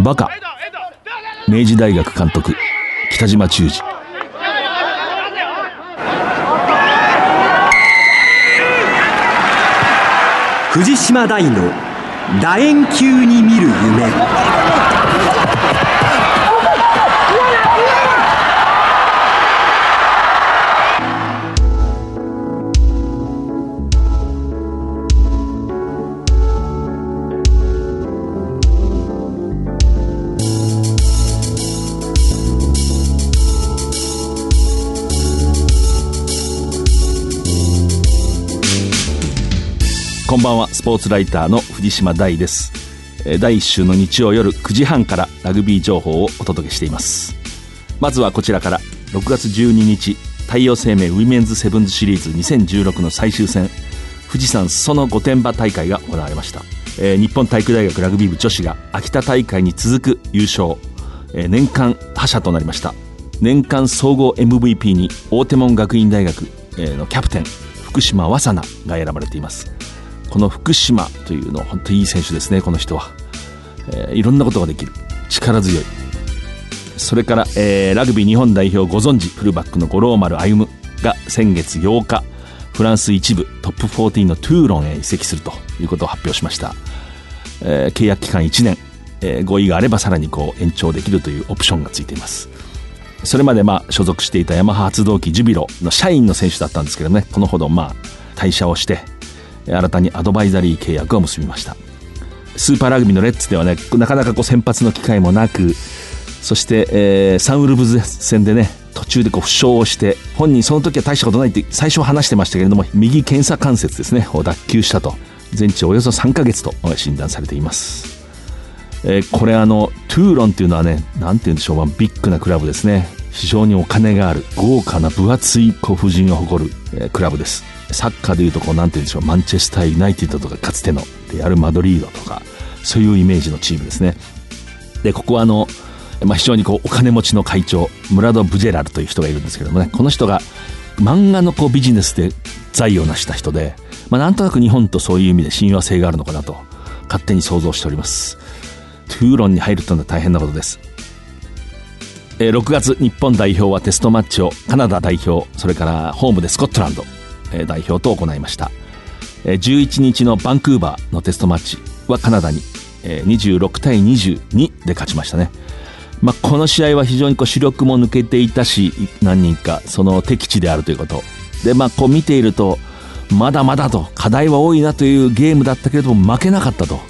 バカ。明治大学監督北島忠二。藤島大の楕円球に見る夢。こんばんは。スポーツライターの藤島大です。第1週の日曜夜9時半からラグビー情報をお届けしています。まずはこちらから。6月12日太陽生命ウィメンズセブンズシリーズ2016の最終戦富士山裾野御殿場大会が行われました、え日本体育大学ラグビー部女子が秋田大会に続く優勝、え年間覇者となりました。年間総合 MVP に追手門学院大学のキャプテン福島和紗奈が選ばれています。この福島というの本当にいい選手ですねこの人は、えーいろんなことができる。力強い。それから、えーラグビー日本代表ご存知フルバックの五郎丸歩が先月8日フランス一部トップ14のトゥーロンへ移籍するということを発表しました、えー契約期間1年、えー合意があればさらにこう延長できるというオプションがついています。それまでまあ所属していたヤマハ発動機ジュビロの社員の選手だったんですけどねこのほどまあ退社をして新たにアドバイザリー契約を結びました。スーパーラグビーのレッツではねなかなかこう先発の機会もなくそして、えーサンウルブズ戦でね途中でこう負傷をして本人その時は大したことないって最初話してましたけれども右検査関節ですねを脱臼したと全治およそ3ヶ月と診断されています。えーこれあのトゥーロンっていうのはねなんて言うんでしょう、ビッグなクラブですね。非常にお金がある豪華な分厚いこう夫人を誇る、えークラブです。サッカーでいうとこうなんて言うんでしょうマンチェスターユナイテッドとかかつてのレアル・マドリードとかそういうイメージのチームですね。でここはあの、まあ、非常にこうお金持ちの会長ムラド・ブジェラルという人がいるんですけどもねこの人が漫画のこうビジネスで財を成した人で、まあ、なんとなく日本とそういう意味で親和性があるのかなと勝手に想像しております。トゥーロンに入るというのは大変なことです。え6月日本代表はテストマッチをカナダ代表それからホームでスコットランド、え代表と行いました、11日のバンクーバーのテストマッチはカナダに、26対22で勝ちましたね。まあ、この試合は非常にこう主力も抜けていたし何人かその敵地であるということ。で、まあ、こう見ているとまだまだと課題は多いなというゲームだったけれども負けなかったと。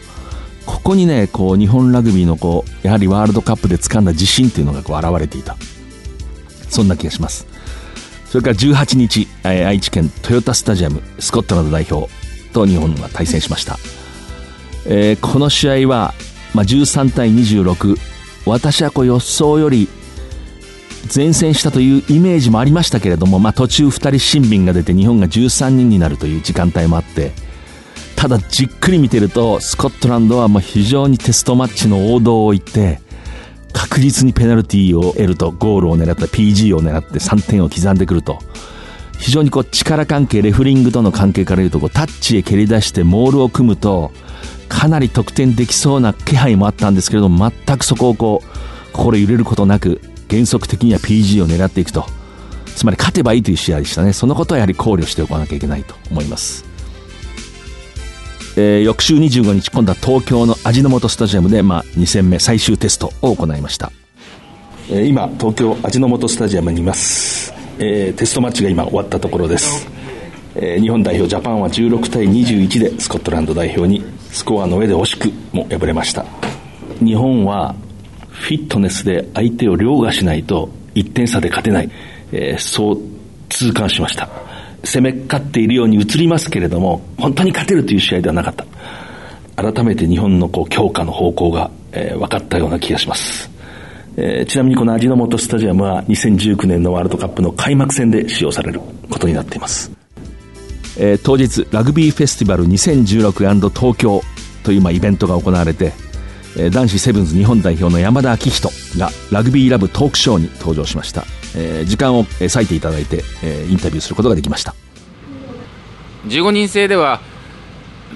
ここにねこう日本ラグビーのこうやはりワールドカップで掴んだ自信というのがこう現れていた。そんな気がします。それから18日、愛知県トヨタスタジアムスコットランド代表と日本が対戦しました、えーこの試合は、まあ、13対26私はこう予想より前線したというイメージもありましたけれども、まあ、途中2人新兵が出て日本が13人になるという時間帯もあってただじっくり見てるとスコットランドはもう非常にテストマッチの王道を行って確実にペナルティーを得るとゴールを狙った PG を狙って3点を刻んでくると。非常にこう力関係レフリングとの関係からいうとこうタッチへ蹴り出してモールを組むとかなり得点できそうな気配もあったんですけれども全くそこをこう心揺れることなく原則的には PG を狙っていくと。つまり勝てばいいという試合でしたね。そのことはやはり考慮しておかなきゃいけないと思います。えー翌週25日今度は東京の味の素スタジアムで、まあ、2戦目最終テストを行いました、えー今東京味の素スタジアムにいます、えーテストマッチが今終わったところです、えー日本代表ジャパンは16対21でスコットランド代表にスコアの上で惜しくも敗れました。日本はフィットネスで相手を凌駕しないと1点差で勝てない、えーそう痛感しました。攻め勝っているように映りますけれども本当に勝てるという試合ではなかった。改めて日本のこう強化の方向が、えー分かったような気がします、えーちなみにこの味の素スタジアムは2019年のワールドカップの開幕戦で使用されることになっています。えー当日ラグビーフェスティバル 2016& 東京というまあイベントが行われて、えー男子セブンズ日本代表の山田昭仁がラグビーラブトークショーに登場しました、えー時間を割いていただいて、えーインタビューすることができました。15人制では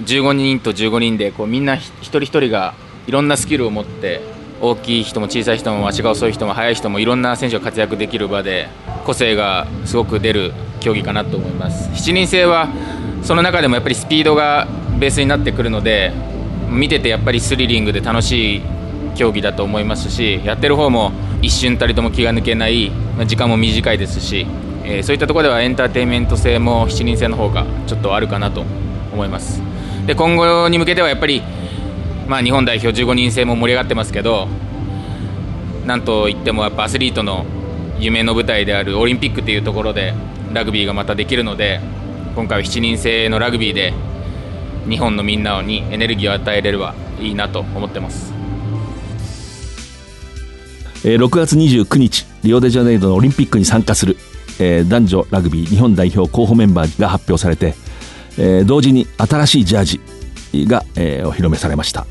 15人と15人でこうみんな一人一人がいろんなスキルを持って大きい人も小さい人も足が遅い人も速い人もいろんな選手が活躍できる場で個性がすごく出る競技かなと思います。7人制はその中でもやっぱりスピードがベースになってくるので見ててやっぱりスリリングで楽しい競技だと思いますしやってる方も一瞬たりとも気が抜けないま時間も短いですし、えー、そういったところではエンターテインメント性も7人制の方がちょっとあるかなと思いますで今後に向けてはやっぱりまあ、日本代表15人制も盛り上がってますけどなんといってもやっぱアスリートの夢の舞台であるオリンピックというところでラグビーがまたできるので今回は7人制のラグビーで日本のみんなにエネルギーを与えれればいいなと思ってます。6月29日リオデジャネイロのオリンピックに参加する、えー、男女ラグビー日本代表候補メンバーが発表されて、えー、同時に新しいジャージが、えー、お披露目されました。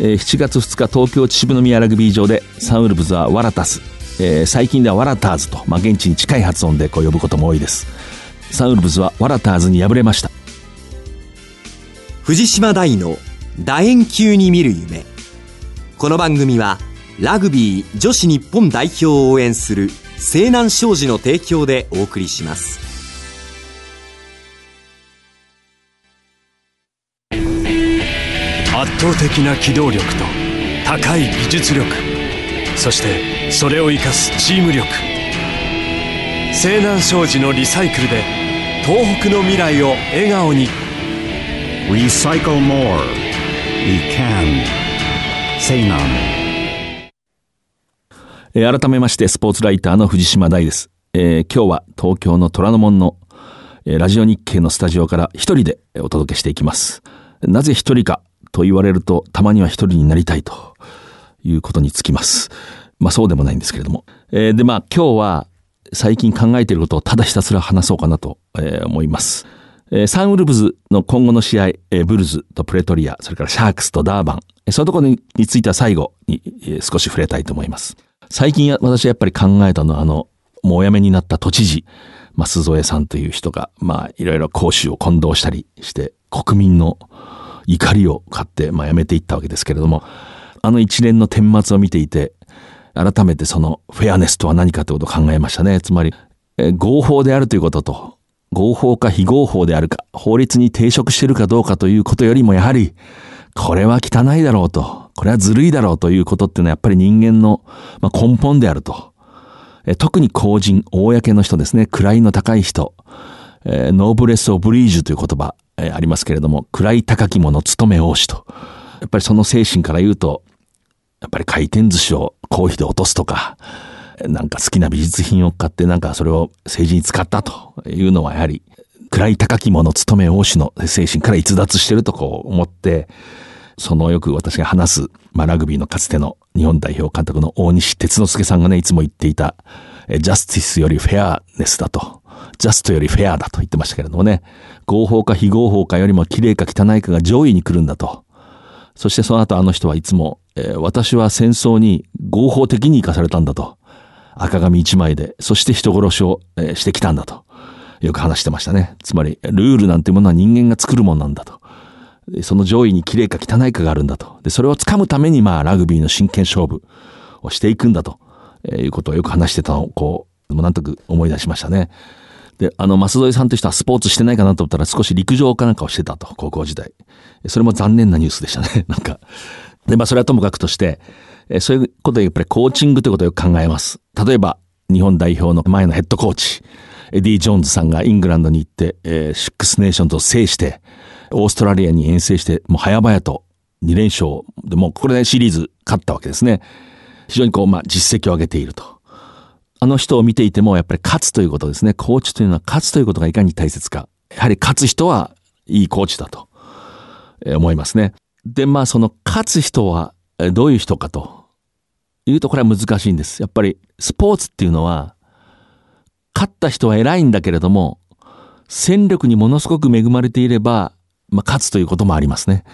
えー、7月2日東京秩父宮ラグビー場でサンウルブズはワラタス、えー、最近ではワラターズと、まあ、現地に近い発音でこう呼ぶことも多いです。サンウルブズはワラターズに敗れました。藤島大の楕円球に見る夢。この番組はラグビー女子日本代表を応援する西南商事の提供でお送りします。圧倒的な機動力と高い技術力そしてそれを生かすチーム力。西南商事のリサイクルで東北の未来を笑顔に「Recycle More」「We Can」西南改めましてスポーツライターの藤島大です、えー、今日は東京の虎ノ門の、えー、ラジオ日経のスタジオから一人でお届けしていきますなぜ一人かと言われると、たまには一人になりたいということにつきます。まあそうでもないんですけれども。えー、でまあ今日は最近考えていることをただひたすら話そうかなと、えー、思います。サンウルブズの今後の試合、ブルズとプレトリア、それからシャークスとダーバン、そういうところについては最後に、少し触れたいと思います。最近私はやっぱり考えたのはあの、もうお辞めになった都知事、ま、鈴添さんという人が、まあ、いろいろ講習を混同したりして、国民の怒りを買って、まあ、やめていったわけですけれども、あの一連の顛末を見ていて、改めてそのフェアネスとは何かということを考えましたね。つまり、え合法であるということと、合法か非合法であるか、法律に抵触しているかどうかということよりもやはり、これは汚いだろうと、これはずるいだろうということっていうのはやっぱり人間の、まあ、根本であると。え特に公人、公の人ですね、位の高い人、えー、ノーブレス・オブリージュという言葉、えー、ありますけれども、位高き者務め王子と。やっぱりその精神から言うと、やっぱり回転寿司を公費で落とすとか、なんか好きな美術品を買ってなんかそれを政治に使ったというのはやはり、位高き者務め王子の精神から逸脱してるとこう思って、そのよく私が話す、まあ、ラグビーのかつての日本代表監督の大西哲之助さんがね、いつも言っていた、ジャスティスよりフェアネスだと。ジャストよりフェアだと言ってましたけれどもね、合法か非合法かよりも綺麗か汚いかが上位に来るんだと。そしてその後あの人はいつも、えー、私は戦争に合法的に生かされたんだと。赤紙一枚で、そして人殺しを、えー、してきたんだと。よく話してましたね。つまり、ルールなんてものは人間が作るもんなんだと。その上位に綺麗か汚いかがあるんだと。で、それを掴むために、まあ、ラグビーの真剣勝負をしていくんだと、え、いうことをよく話してたのを、こう、なんとなく思い出しましたね。で、あの、舛添さんという人はスポーツしてないかなと思ったら少し陸上かなんかをしてたと、高校時代。それも残念なニュースでしたね、なんか。で、まあそれはともかくとして、えそういうことでやっぱりコーチングということをよく考えます。例えば、日本代表の前のヘッドコーチ、エディ・ジョーンズさんがイングランドに行って、えー、シックスネーションズを制して、オーストラリアに遠征して、もう早々と2連勝で、もうこれでシリーズ勝ったわけですね。非常にこう、まあ実績を上げていると。あの人を見ていても、やっぱり勝つということですね。コーチというのは勝つということがいかに大切か。やはり勝つ人はいいコーチだと、え思いますね。で、まあその勝つ人はどういう人かというとこれは難しいんです。やっぱりスポーツっていうのは、勝った人は偉いんだけれども、戦力にものすごく恵まれていれば、まあ勝つということもありますね。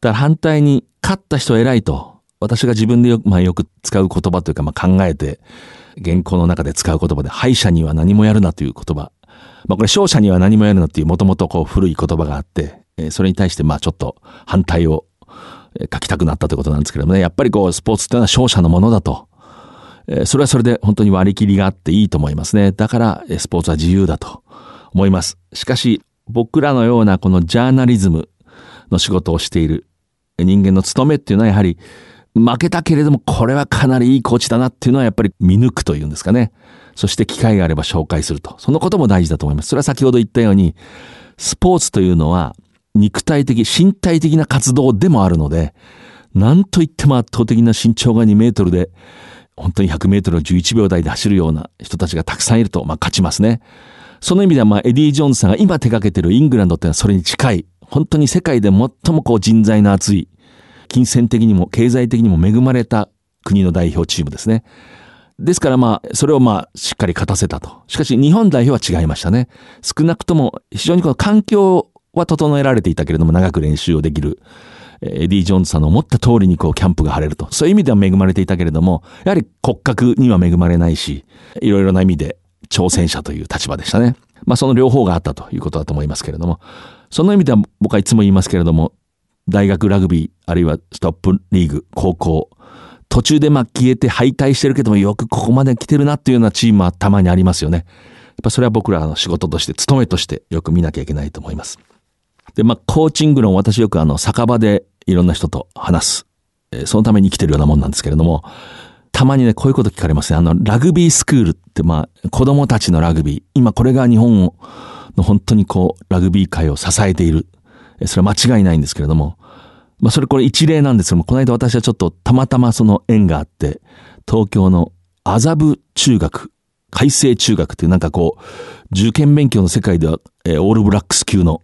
だから反対に勝った人は偉いと、私が自分でよ,、まあ、よく使う言葉というか、まあ、考えて、原稿の中で使う言葉で、敗者には何もやるなという言葉まあこれ勝者には何もやるなっていうもともとこう古い言葉があって、え、それに対してまあちょっと反対を書きたくなったということなんですけどもね、やっぱりこうスポーツっていうのは勝者のものだと。それはそれで本当に割り切りがあっていいと思いますね。だからスポーツは自由だと思います。しかし僕らのようなこのジャーナリズムの仕事をしている人間の務めっていうのはやはり負けたけれどもこれはかなりいいコーチだなっていうのはやっぱり見抜くというんですかね。そして機会があれば紹介すると。そのことも大事だと思います。それは先ほど言ったように、スポーツというのは肉体的、身体的な活動でもあるので、なんといっても圧倒的な身長が2メートルで、本当に100メートルを11秒台で走るような人たちがたくさんいると、まあ勝ちますね。その意味ではまあエディ・ジョーンズさんが今手掛けてるイングランドってのはそれに近い、本当に世界で最もこう人材の厚い、金銭的にも経済的にも恵まれた国の代表チームですね。ですからまあ、それをまあ、しっかり勝たせたと。しかし日本代表は違いましたね。少なくとも非常にこの環境は整えられていたけれども長く練習をできる。エディ・ジョーンズさんの思った通りにこうキャンプが張れると。そういう意味では恵まれていたけれども、やはり骨格には恵まれないし、いろいろな意味で挑戦者という立場でしたね。まあその両方があったということだと思いますけれども、その意味では僕はいつも言いますけれども、大学ラグビー、あるいはトップリーグ、高校、途中でまあ消えて敗退してるけどもよくここまで来てるなっていうようなチームはたまにありますよね。やっぱそれは僕らの仕事として、務めとしてよく見なきゃいけないと思います。で、まあ、コーチング論、私よくあの、酒場でいろんな人と話す。え、そのために生きてるようなもんなんですけれども、たまにね、こういうこと聞かれますね。あの、ラグビースクールって、まあ、子供たちのラグビー。今これが日本の本当にこう、ラグビー界を支えている。それは間違いないんですけれども、まあ、それこれ一例なんですけども、この間私はちょっとたまたまその縁があって、東京の麻布中学、海星中学っていうなんかこう、受験勉強の世界では、えー、オールブラックス級の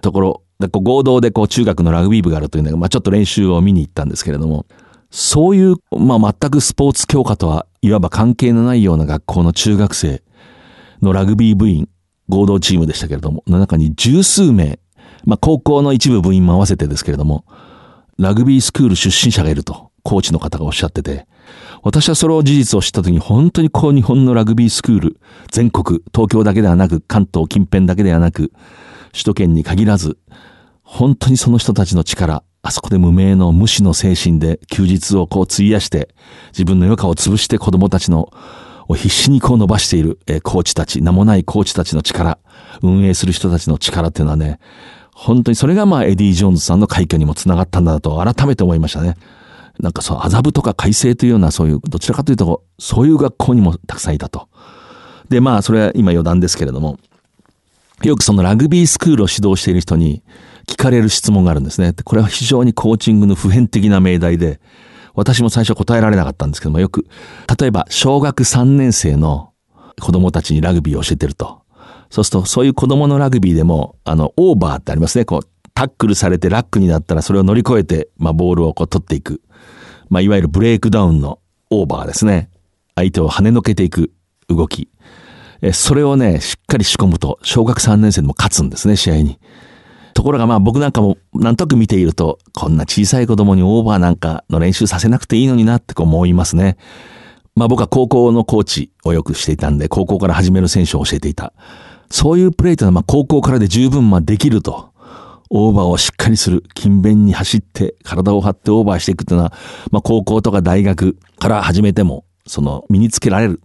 ところ、でこう合同でこう中学のラグビー部があるというのが、まあちょっと練習を見に行ったんですけれども、そういう、まあ全くスポーツ強化とはいわば関係のないような学校の中学生のラグビー部員、合同チームでしたけれども、の中に十数名、まあ高校の一部部員も合わせてですけれども、ラグビースクール出身者がいると、コーチの方がおっしゃってて、私はそれを事実を知った時に本当にこう日本のラグビースクール、全国、東京だけではなく、関東近辺だけではなく、首都圏に限らず、本当にその人たちの力、あそこで無名の無私の精神で休日をこう費やして、自分の余暇を潰して子供たちのを必死にこう伸ばしている、えコーチたち、名もないコーチたちの力、運営する人たちの力っていうのはね、本当にそれがまあエディ・ジョーンズさんの快挙にもつながったんだと改めて思いましたね。なんかそう、麻布とか改正というようなそういう、どちらかというと、そういう学校にもたくさんいたと。で、まあ、それは今余談ですけれども、よくそのラグビースクールを指導している人に聞かれる質問があるんですね。これは非常にコーチングの普遍的な命題で、私も最初答えられなかったんですけども、よく、例えば小学3年生の子供たちにラグビーを教えてると。そうすると、そういう子供のラグビーでも、あの、オーバーってありますね。こう、タックルされてラックになったらそれを乗り越えて、まあ、ボールをこう取っていく。まあ、いわゆるブレイクダウンのオーバーですね。相手を跳ねのけていく動き。え、それをね、しっかり仕込むと、小学3年生でも勝つんですね、試合に。ところがまあ僕なんかもなんとなく見ていると、こんな小さい子供にオーバーなんかの練習させなくていいのになってこう思いますね。まあ僕は高校のコーチをよくしていたんで、高校から始める選手を教えていた。そういうプレーというのは、まあ、高校からで十分まあできると。オーバーをしっかりする。勤勉に走って、体を張ってオーバーしていくというのは、まあ、高校とか大学から始めても、その、身につけられる。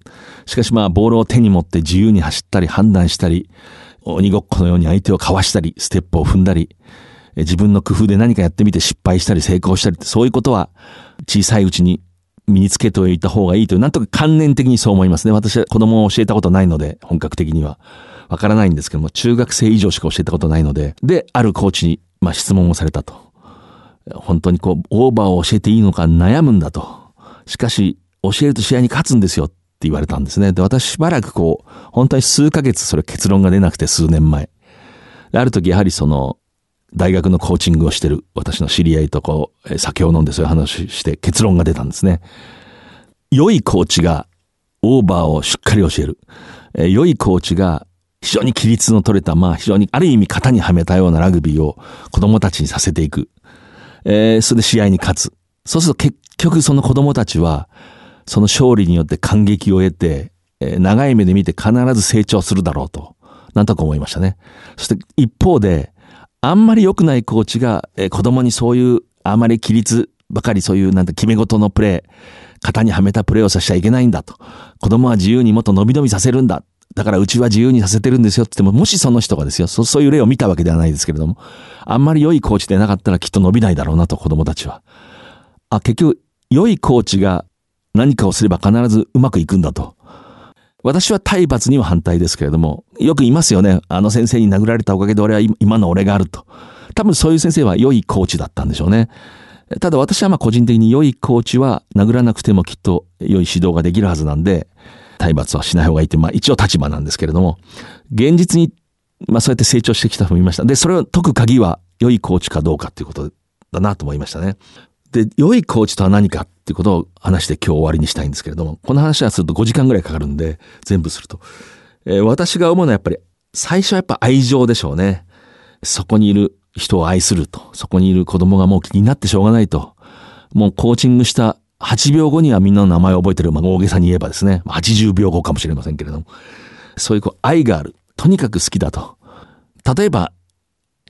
しかしまあ、ボールを手に持って自由に走ったり、判断したり、鬼ごっこのように相手をかわしたり、ステップを踏んだり、自分の工夫で何かやってみて失敗したり成功したりそういうことは小さいうちに身につけておいた方がいいという、なんとか観念的にそう思いますね。私は子供を教えたことないので、本格的には。わからないんですけども、中学生以上しか教えたことないので、で、あるコーチに、まあ、質問をされたと。本当にこう、オーバーを教えていいのか悩むんだと。しかし、教えると試合に勝つんですよって言われたんですね。で、私しばらくこう、本当に数ヶ月それ結論が出なくて数年前。ある時やはりその、大学のコーチングをしてる私の知り合いとこう、酒を飲んでそういう話して結論が出たんですね。良いコーチがオーバーをしっかり教える。え良いコーチが非常に規律の取れた、まあ非常にある意味型にはめたようなラグビーを子供たちにさせていく。えー、それで試合に勝つ。そうすると結局その子供たちは、その勝利によって感激を得て、え、長い目で見て必ず成長するだろうと。なんとか思いましたね。そして一方で、あんまり良くないコーチが、え、子供にそういう、あまり規律ばかりそういうなんて決め事のプレー、型にはめたプレーをさせちゃいけないんだと。子供は自由にもっと伸び伸びさせるんだ。だからうちは自由にさせてるんですよって言っても、もしその人がですよ、そそういう例を見たわけではないですけれども、あんまり良いコーチでなかったらきっと伸びないだろうなと、子供たちは。あ、結局、良いコーチが何かをすれば必ずうまくいくんだと。私は体罰には反対ですけれども、よく言いますよね。あの先生に殴られたおかげで俺は今の俺があると。多分そういう先生は良いコーチだったんでしょうね。ただ私はまあ個人的に良いコーチは殴らなくてもきっと良い指導ができるはずなんで、体罰はしない方がいいって、まあ一応立場なんですけれども、現実に、まあそうやって成長してきた人もいました。で、それを解く鍵は良いコーチかどうかっていうことだなと思いましたね。で、良いコーチとは何かっていうことを話して今日終わりにしたいんですけれども、この話はすると5時間ぐらいかかるんで、全部すると。えー、私が思うのはやっぱり、最初はやっぱ愛情でしょうね。そこにいる人を愛すると。そこにいる子供がもう気になってしょうがないと。もうコーチングした8秒後にはみんなの名前を覚えてる。まあ大げさに言えばですね。80秒後かもしれませんけれども。そういうこう愛がある。とにかく好きだと。例えば、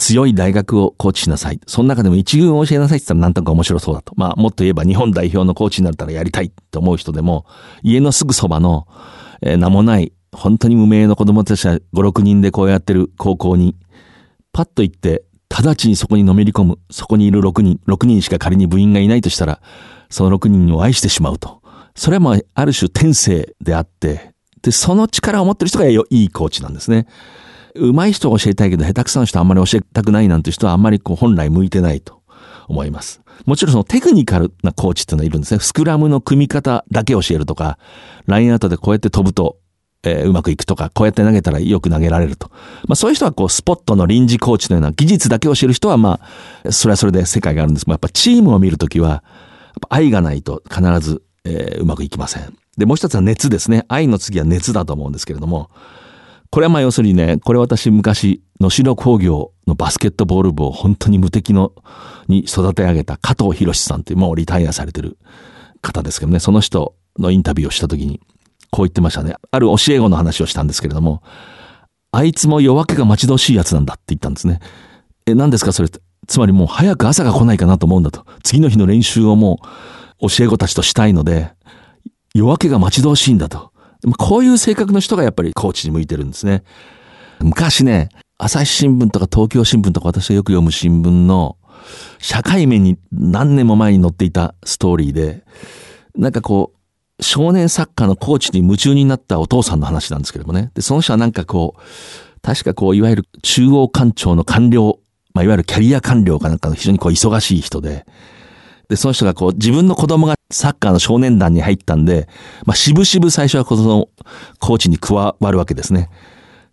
強い大学をコーチしなさい。その中でも一軍を教えなさいって言ったらなんとか面白そうだと。まあもっと言えば日本代表のコーチになったらやりたいと思う人でも、家のすぐそばの、えー、名もない本当に無名の子供たちが5、6人でこうやってる高校に、パッと行って直ちにそこにのめり込む、そこにいる6人、6人しか仮に部員がいないとしたら、その6人を愛してしまうと。それはまあ、ある種天性であって、で、その力を持ってる人がいいコーチなんですね。上手い人を教えたいけど、下手くそな人あんまり教えたくないなんて人はあんまりこう本来向いてないと思います。もちろんそのテクニカルなコーチっていうのはいるんですね。スクラムの組み方だけ教えるとか、ラインアウトでこうやって飛ぶとえー、うまくいくとか、こうやって投げたらよく投げられると。まあそういう人はこう、スポットの臨時コーチのような技術だけを知る人はまあ、それはそれで世界があるんですが、やっぱチームを見るときは、愛がないと必ず、えー、うまくいきません。で、もう一つは熱ですね。愛の次は熱だと思うんですけれども、これはまあ要するにね、これ私昔、能代工業のバスケットボール部を本当に無敵の、に育て上げた加藤博さんっていうもうリタイアされてる方ですけどね、その人のインタビューをしたときに、こう言ってましたね。ある教え子の話をしたんですけれども、あいつも夜明けが待ち遠しいやつなんだって言ったんですね。え、何ですかそれつまりもう早く朝が来ないかなと思うんだと。次の日の練習をもう教え子たちとしたいので、夜明けが待ち遠しいんだと。こういう性格の人がやっぱりコーチに向いてるんですね。昔ね、朝日新聞とか東京新聞とか私がよく読む新聞の社会面に何年も前に載っていたストーリーで、なんかこう、少年サッカーのコーチに夢中になったお父さんの話なんですけどもね。で、その人はなんかこう、確かこう、いわゆる中央官庁の官僚、まあ、いわゆるキャリア官僚かなんかの非常にこう、忙しい人で、で、その人がこう、自分の子供がサッカーの少年団に入ったんで、まあ、しぶしぶ最初はこの、コーチに加わるわけですね。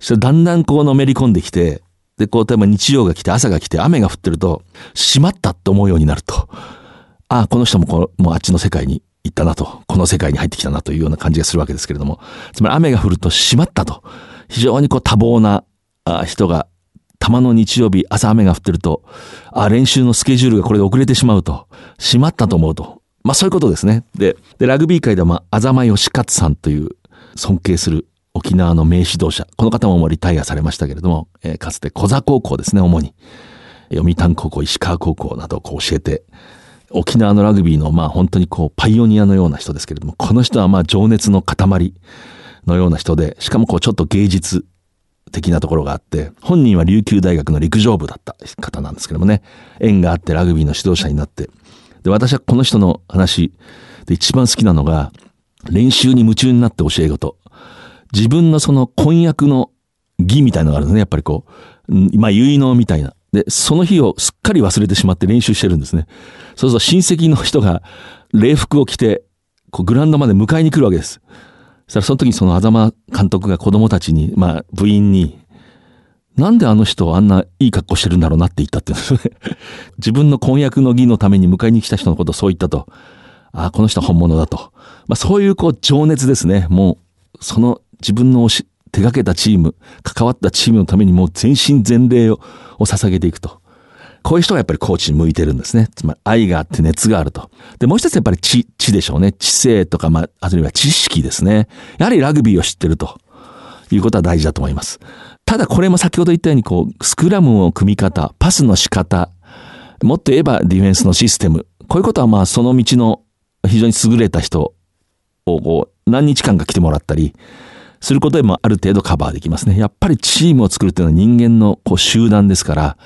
そしてだんだんこう、のめり込んできて、で、こう、例えば日曜が来て、朝が来て、雨が降ってると、しまったって思うようになると。ああ、この人もこう、もうあっちの世界に行ったなと、この世界に入ってきたなというような感じがするわけですけれども、つまり雨が降るとしまったと、非常にこう多忙な人が、たまの日曜日朝雨が降ってると、あ、練習のスケジュールがこれで遅れてしまうと、しまったと思うと。まあそういうことですね。で、でラグビー界では、まあ、あざま義勝さんという尊敬する沖縄の名指導者。この方ももうリタイアされましたけれども、えー、かつて小座高校ですね、主に。読谷高校、石川高校などをこう教えて、沖縄のラグビーのまあ本当にこうパイオニアのような人ですけれども、この人はまあ情熱の塊のような人で、しかもこうちょっと芸術的なところがあって、本人は琉球大学の陸上部だった方なんですけどもね、縁があってラグビーの指導者になって、で、私はこの人の話で一番好きなのが、練習に夢中になって教え事。自分のその婚約の儀みたいのがあるんですね。やっぱりこう、まあ結納みたいな。で、その日をすっかり忘れてしまって練習してるんですね。そうすると親戚の人が礼服を着て、こうグラウンドまで迎えに来るわけです。したらその時にその狭間監督が子供たちに、まあ部員に、なんであの人あんないい格好してるんだろうなって言ったって言うんですね。自分の婚約の儀のために迎えに来た人のことをそう言ったと。ああ、この人は本物だと。まあそういうこう情熱ですね。もう、その自分の手掛けたチーム、関わったチームのためにもう全身全霊を捧げていくと。こういう人がやっぱりコーチに向いてるんですね。つまり愛があって熱があると。で、もう一つやっぱり知、知でしょうね。知性とか、まあ、あるいは知識ですね。やはりラグビーを知ってるということは大事だと思います。ただこれも先ほど言ったように、こう、スクラムの組み方、パスの仕方、もっと言えばディフェンスのシステム。こういうことはまあその道の非常に優れた人をこう何日間か来てもらったりすることでもある程度カバーできますね。やっぱりチームを作るっていうのは人間のこう集団ですから、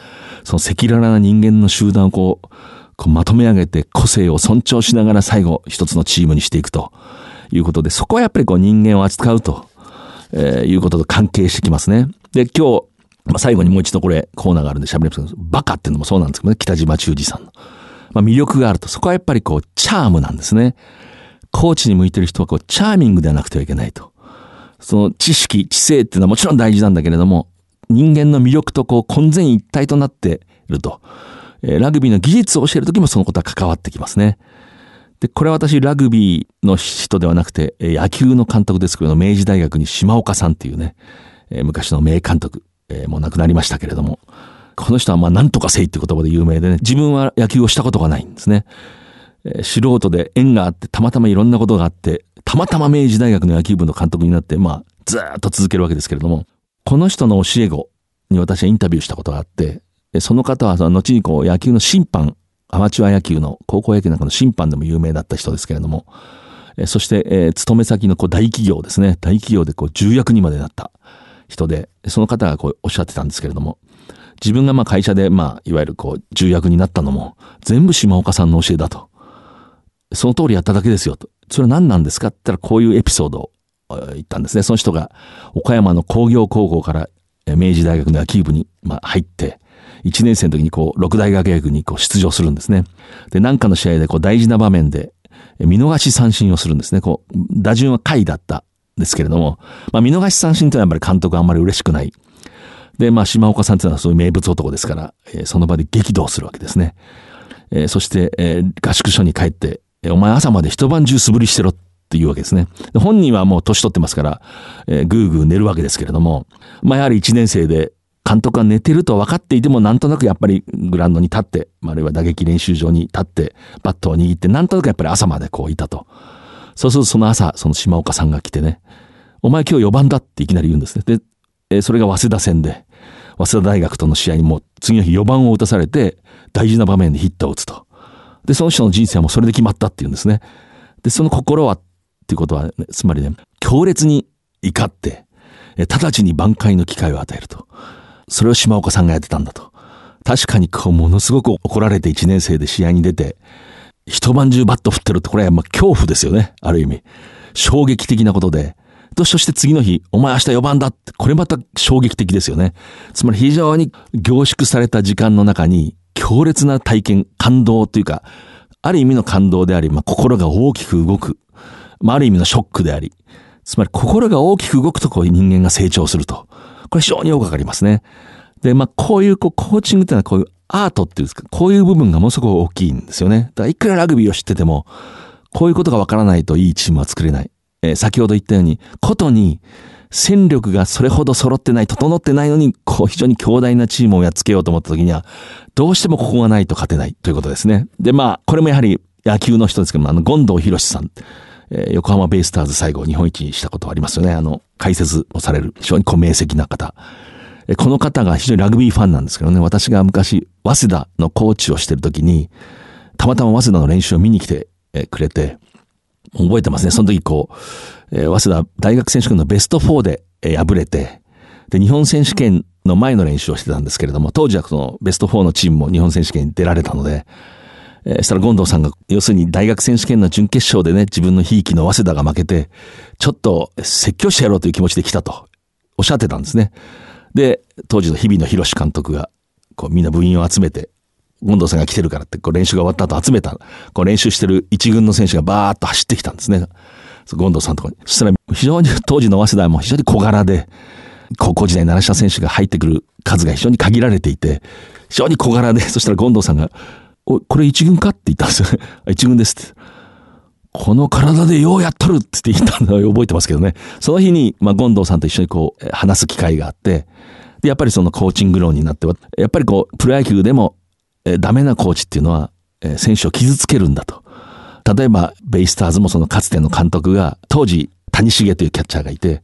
その赤裸々な人間の集団をこう、こうまとめ上げて個性を尊重しながら最後一つのチームにしていくということで、そこはやっぱりこう人間を扱うと、えー、いうことと関係してきますね。で、今日、まあ、最後にもう一度これコーナーがあるんで喋りますけど、バカっていうのもそうなんですけどね、北島忠二さんの。まあ、魅力があると、そこはやっぱりこう、チャームなんですね。コーチに向いてる人はこう、チャーミングではなくてはいけないと。その知識、知性っていうのはもちろん大事なんだけれども、人間の魅力とこう、混然一体となっていると。えー、ラグビーの技術を教えるときもそのことは関わってきますね。で、これは私、ラグビーの人ではなくて、野球の監督ですけど、明治大学に島岡さんっていうね、えー、昔の名監督、えー、もう亡くなりましたけれども、この人はまあ何とかせいって言葉で有名でね、自分は野球をしたことがないんですね。え、素人で縁があって、たまたまいろんなことがあって、たまたま明治大学の野球部の監督になって、まあ、ずっと続けるわけですけれども、この人の教え子に私はインタビューしたことがあって、その方はその後にこう野球の審判、アマチュア野球の高校野球なんかの審判でも有名だった人ですけれども、そして、えー、勤め先のこう大企業ですね。大企業でこう重役にまでなった人で、その方がこうおっしゃってたんですけれども、自分がまあ会社でまあ、いわゆるこう重役になったのも、全部島岡さんの教えだと。その通りやっただけですよと。それは何なんですかって言ったらこういうエピソードを言ったんですね。その人が岡山の工業高校から明治大学の野球部にま入って、1年生の時にこう、六大学野球にこう出場するんですね。で、何かの試合でこう大事な場面で、見逃し三振をするんですね。こう、打順は下位だったんですけれども、まあ見逃し三振というのはやっぱり監督あんまり嬉しくない。で、まあ島岡さんというのはそういう名物男ですから、え、その場で激怒するわけですね。え、そして、え、合宿所に帰って、お前朝まで一晩中素振りしてろっていうわけですね。本人はもう年取ってますから、えー、ぐーぐー寝るわけですけれども、まあやはり一年生で、監督が寝てると分かっていてもなんとなくやっぱりグラウンドに立って、あるいは打撃練習場に立って、バットを握ってなんとなくやっぱり朝までこういたと。そうするとその朝、その島岡さんが来てね、お前今日4番だっていきなり言うんですね。で、えそれが早稲田戦で、早稲田大学との試合にも次の日4番を打たされて、大事な場面でヒットを打つと。で、その人の人生はもうそれで決まったっていうんですね。で、その心は、っていうことは、ね、つまりね、強烈に怒って、直ちに挽回の機会を与えると。それを島岡さんがやってたんだと。確かにこう、ものすごく怒られて1年生で試合に出て、一晩中バット振ってるってこれはまあ恐怖ですよね。ある意味。衝撃的なことで。と、そして次の日、お前明日4番だって、これまた衝撃的ですよね。つまり非常に凝縮された時間の中に、強烈な体験、感動というか、ある意味の感動であり、まあ、心が大きく動く。まあ、ある意味のショックであり。つまり心が大きく動くとこう人間が成長すると。これ非常によくわかりますね。で、まあ、こういう、こう、コーチングっていうのはこういうアートっていうんですか、こういう部分がものすごく大きいんですよね。だからいくらラグビーを知ってても、こういうことがわからないといいチームは作れない。えー、先ほど言ったように、ことに、戦力がそれほど揃ってない、整ってないのに、こう非常に強大なチームをやっつけようと思った時には、どうしてもここがないと勝てないということですね。で、まあ、これもやはり野球の人ですけども、あの、権藤博さん。えー、横浜ベイスターズ最後日本一にしたことありますよね。あの、解説をされる非常にこう明晰な方。えー、この方が非常にラグビーファンなんですけどね、私が昔、早稲田のコーチをしてる時に、たまたま早稲田の練習を見に来て、くれて、覚えてますね。その時こう、えー、早稲田大学選手権のベスト4で、えー、敗れて、で、日本選手権の前の練習をしてたんですけれども、当時はそのベスト4のチームも日本選手権に出られたので、えー、したら権藤さんが、要するに大学選手権の準決勝でね、自分のひいきの早稲田が負けて、ちょっと説教してやろうという気持ちで来たとおっしゃってたんですね。で、当時の日比野博監督が、こうみんな部員を集めて、権藤さんが来てるからって、こう練習が終わった後集めた、こう練習してる一軍の選手がバーッと走ってきたんですね。権藤さんとこに。そしたら非常に当時の早稲田も非常に小柄で、高校時代に習した選手が入ってくる数が非常に限られていて、非常に小柄で、そしたら権藤さんが、お、これ一軍か？って言ったんですよね。一軍ですって。この体でようやっとるって言ったのを覚えてますけどね。その日に、まあ、権藤さんと一緒にこう、話す機会があって、で、やっぱりそのコーチング論になって、やっぱりこう、プロ野球でも、え、ダメなコーチっていうのは、え、選手を傷つけるんだと。例えば、ベイスターズもそのかつての監督が、当時、谷重というキャッチャーがいて、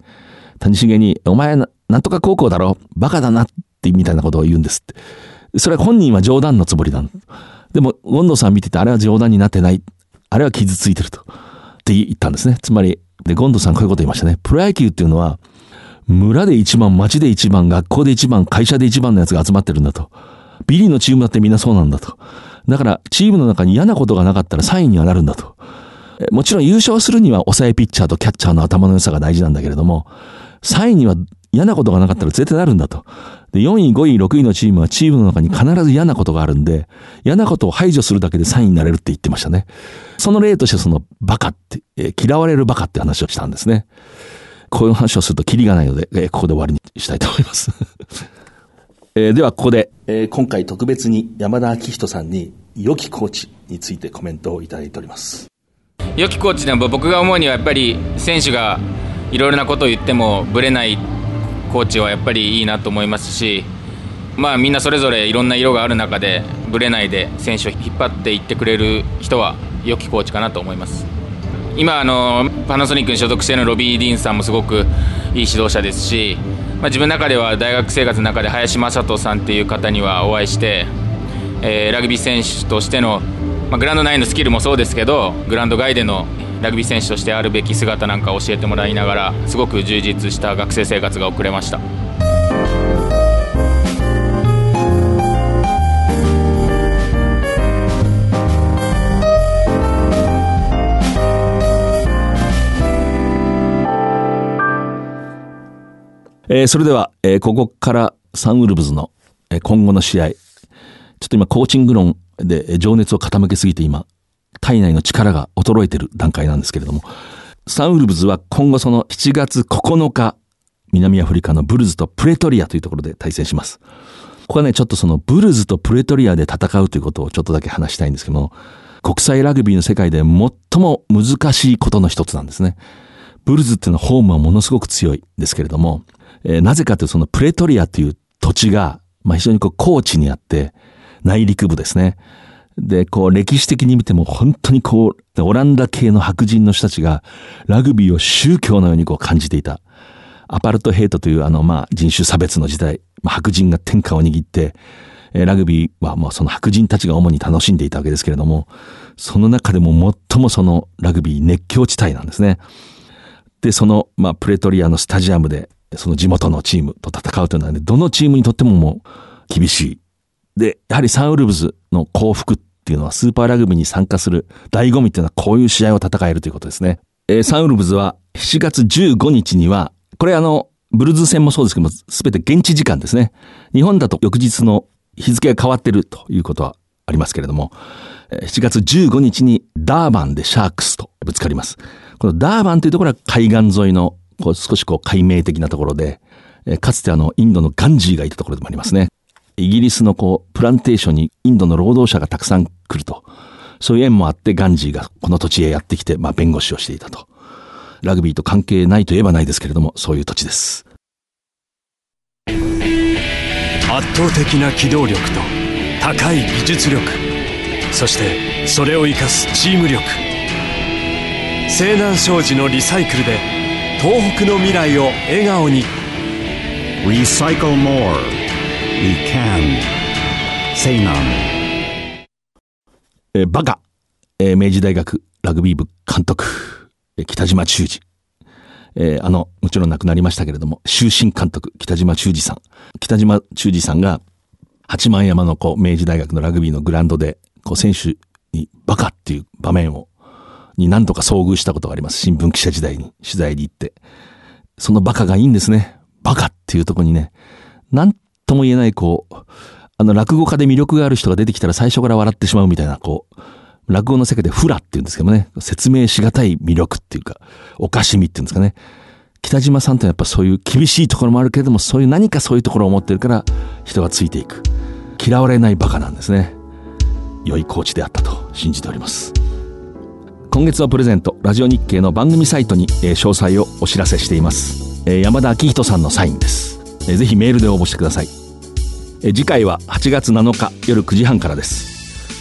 谷重に、お前なんとか高校だろバカだなってみたいなことを言うんですって。それは本人は冗談のつもりなの。でも、権藤さん見てて、あれは冗談になってない。あれは傷ついてると。って言ったんですね。つまり、で、権藤さんこういうこと言いましたね。プロ野球っていうのは、村で一番、町で一番、学校で一番、会社で一番のやつが集まってるんだと。ビリのチームだってみんなそうなんだと。だから、チームの中に嫌なことがなかったら3位にはなるんだと。もちろん優勝するには抑えピッチャーとキャッチャーの頭の良さが大事なんだけれども、3位には嫌なことがなかったら絶対なるんだと。で、4位、5位、6位のチームはチームの中に必ず嫌なことがあるんで、嫌なことを排除するだけで3位になれるって言ってましたね。その例としてそのバカって、えー、嫌われるバカって話をしたんですね。こういう話をするとキリがないので、えー、ここで終わりにしたいと思います。えー、ではここで、えー、今回特別に山田明人さんに良きコーチについてコメントをいただいております。良きコーチでも僕が思うにはやっぱり選手がいろいろなことを言ってもぶれないコーチはやっぱりいいなと思いますし、まあ、みんなそれぞれいろんな色がある中でぶれないで選手を引っ張っていってくれる人は良きコーチかなと思います今あのパナソニックに所属しているロビー・ディーンさんもすごくいい指導者ですし、まあ、自分の中では大学生活の中で林正人さんっていう方にはお会いして、えー、ラグビー選手としての、まあ、グラウンド内のスキルもそうですけどグラウンド外でのラグビー選手としてあるべき姿なんか教えてもらいながらすごく充実した学生生活が送れました。えー、それでは、えー、ここからサンウルブズの、えー、今後の試合。ちょっと今コーチング論で情熱を傾けすぎて今、体内の力が衰えてる段階なんですけれども、サンウルブズは今後その7月9日、南アフリカのブルズとプレトリアというところで対戦します。ここはね、ちょっとそのブルズとプレトリアで戦うということをちょっとだけ話したいんですけども、国際ラグビーの世界で最も難しいことの一つなんですね。ブルズっていうのはホームはものすごく強いですけれども、えー、なぜかというとそのプレトリアという土地が、まあ、非常にこう高地にあって、内陸部ですね。で、こう歴史的に見ても本当にこう、オランダ系の白人の人たちがラグビーを宗教のようにこう感じていた。アパルトヘイトというあのまあ人種差別の時代、まあ、白人が天下を握って、えー、ラグビーはもうその白人たちが主に楽しんでいたわけですけれども、その中でも最もそのラグビー熱狂地帯なんですね。で、そのまあプレトリアのスタジアムでその地元のチームと戦うというのはね、どのチームにとってももう厳しい。で、やはりサンウルブズの幸福っていうのはスーパーラグビーに参加する醍醐味っていうのはこういう試合を戦えるということですね。えー、サンウルブズは7月15日には、これあの、ブルーズ戦もそうですけども、すべて現地時間ですね。日本だと翌日の日付が変わってるということはありますけれども、7月15日にダーバンでシャークスとぶつかります。このダーバンというところは海岸沿いのこう少しこう解明的なところで、えかつてあのインドのガンジーがいたところでもありますね。イギリスのこうプランテーションにインドの労働者がたくさん来ると。そういう縁もあってガンジーがこの土地へやってきて、まあ弁護士をしていたと。ラグビーと関係ないといえばないですけれども、そういう土地です。圧倒的な機動力と高い技術力そしてそれを生かすチーム力西南商事のリサイクルで東北の未来を笑顔に。Recycle more. We can. 西南えバカ、えー、明治大学ラグビー部監督、えー、北島忠治えー、あの、もちろん亡くなりましたけれども、終身監督、北島忠治さん。北島忠治さんが、八幡山のこう、明治大学のラグビーのグラウンドで、こう、選手にバカっていう場面をに何度か遭遇したことがあります。新聞記者時代に取材に行って。そのバカがいいんですね。バカっていうとこにね、なんとも言えないこう、あの落語家で魅力がある人が出てきたら最初から笑ってしまうみたいな、こう、落語の世界でフラって言うんですけどもね、説明しがたい魅力っていうか、おかしみっていうんですかね。北島さんってやっぱそういう厳しいところもあるけれども、そういう何かそういうところを持ってるから人がついていく。嫌われないバカなんですね。良いコーチであったと信じております。今月のプレゼントラジオ日経の番組サイトに、えー、詳細をお知らせしています、えー、山田昭人さんのサインです、えー、ぜひメールで応募してください、えー、次回は8月7日夜9時半からです。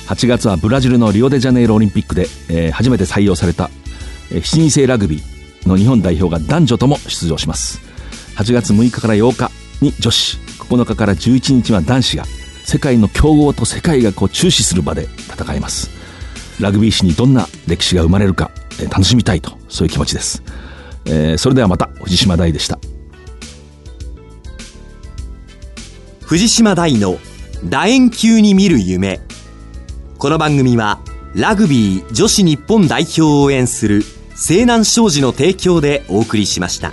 8月はブラジルのリオデジャネイロオリンピックで、えー、初めて採用された、えー、7人制ラグビーの日本代表が男女とも出場します。8月6日から8日に女子9日から11日は男子が世界の強豪と世界がこう注視する場で戦います。ラグビー史にどんな歴史が生まれるか、えー楽しみたいとそういう気持ちです、えーそれではまた藤島大でした。藤島大の楕円球に見る夢。この番組はラグビー女子日本代表を応援する西南商事の提供でお送りしました。